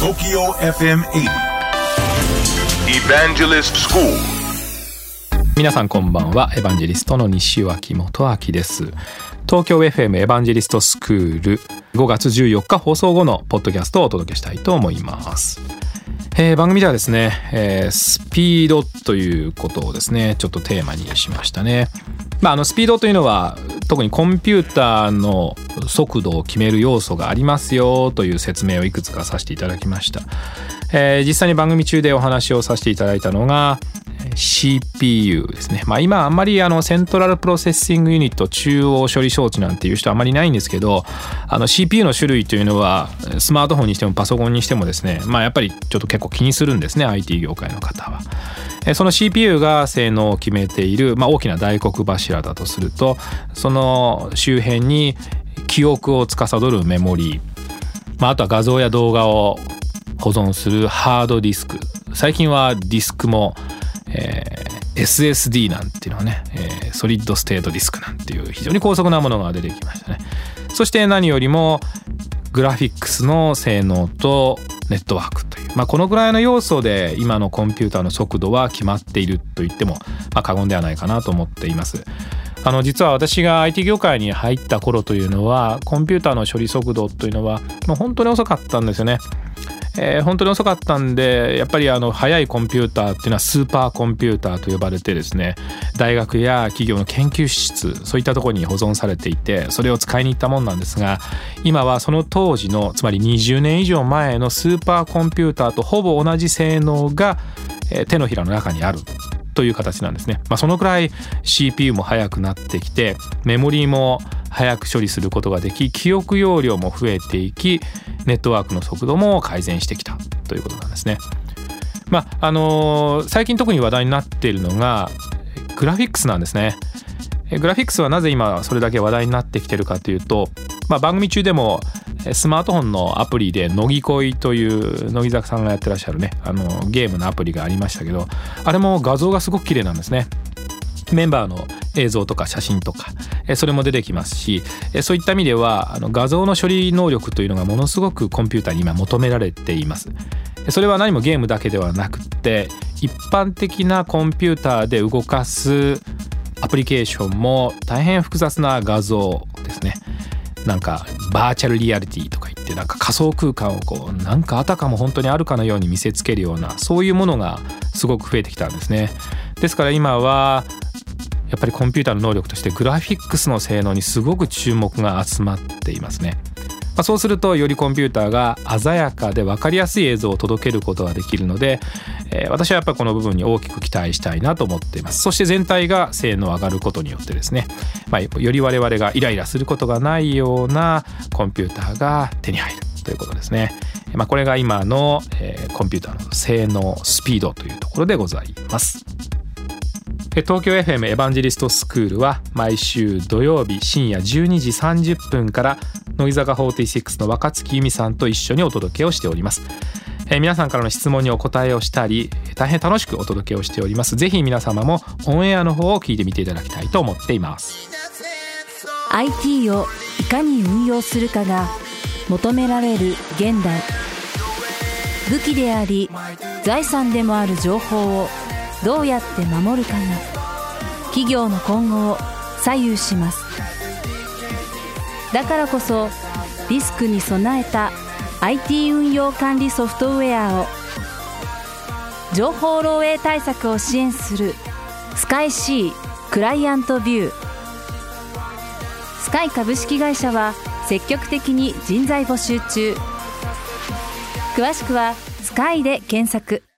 TOKYO FM 80 Evangelist School. 皆さんこんばんは。エヴァンジェリストの西脇元明です。東京 FM エヴァンジェリストスクール5月14日放送後のポッドキャストをお届けしたいと思います。えー、番組ではですね、えー、スピードということをですねちょっとテーマにしましたね。まあ、あのスピードというのは特にコンピューターの速度を決める要素がありますよという説明をいくつかさせていただきました、えー、実際に番組中でお話をさせていただいたのが CPU ですね。まあ今あんまりあの Central Processing Unit 中央処理装置なんていう人あんまりないんですけど、あの CPU の種類というのはスマートフォンにしてもパソコンにしてもですね、まあやっぱりちょっと結構気にするんですね、IT 業界の方は。その CPU が性能を決めている、まあ、大きな大黒柱だとするとその周辺に記憶を司るメモリー、まあ、あとは画像や動画を保存するハードディスク。最近はディスクもえー、SSD なんていうのはね、えー、 Solid State Disk なんていう非常に高速なものが出てきましたね。そして何よりもグラフィックスの性能とネットワークという、まあ、このぐらいの要素で今のコンピューターの速度は決まっていると言っても、まあ、過言ではないかなと思っています。あの実は私が IT 業界に入った頃というのはコンピューターの処理速度というのはもう本当に遅かったんですよね。えー、本当に遅かったんでやっぱりあの速いコンピューターっていうのはスーパーコンピューターと呼ばれてですね大学や企業の研究室そういったところに保存されていてそれを使いに行ったもんなんですが今はその当時のつまり20年以上前のスーパーコンピューターとほぼ同じ性能が、手のひらの中にあるという形なんですね。まあ、そのくらい CPU も速くなってきてメモリーも早く処理することができ記憶容量も増えていきネットワークの速度も改善してきたということなんですね。まああのー、最近特に話題になっているのがグラフィックスなんですね。グラフィックスはなぜ今それだけ話題になってきてるかというと、まあ、番組中でもスマートフォンのアプリで「乃木恋」という乃木坂さんがやってらっしゃるねあのゲームのアプリがありましたけどあれも画像がすごく綺麗なんですね。メンバーの映像とか写真とかそれも出てきますしそういった意味では画像の処理能力というのがものすごくコンピューターに今求められていますそれは何もゲームだけではなくって一般的なコンピューターで動かすアプリケーションも大変複雑な画像ですねなんかバーチャルリアリティとか言ってなんか仮想空間をこうなんかあたかも本当にあるかのように見せつけるようなそういうものがすごく増えてきたんですねですから今はやっぱりコンピューターの能力としてグラフィックスの性能にすごく注目が集まっていますね。まあ、そうするとよりコンピューターが鮮やかで分かりやすい映像を届けることができるので、えー、私はやっぱりこの部分に大きく期待したいなと思っています。そして全体が性能上がることによってですね、まあ、より我々がイライラすることがないようなコンピューターが手に入るということですね、まあ、これが今の、えー、コンピューターの性能スピードというところでございます。東京 FM エヴァンジェリストスクールは毎週土曜日深夜12時30分から乃木坂46の若月由美さんと一緒にお届けをしております。え皆さんからの質問にお答えをしたり大変楽しくお届けをしております。ぜひ皆様もオンエアの方を聞いてみていただきたいと思っています。IT をいかに運用するかが求められる現代。武器であり財産でもある情報をどうやって守るかが企業の今後を左右します。だからこそリスクに備えた IT 運用管理ソフトウェアを情報漏洩対策を支援するスカイ C クライアントビュー。スカイ株式会社は積極的に人材募集中。詳しくはスカイで検索。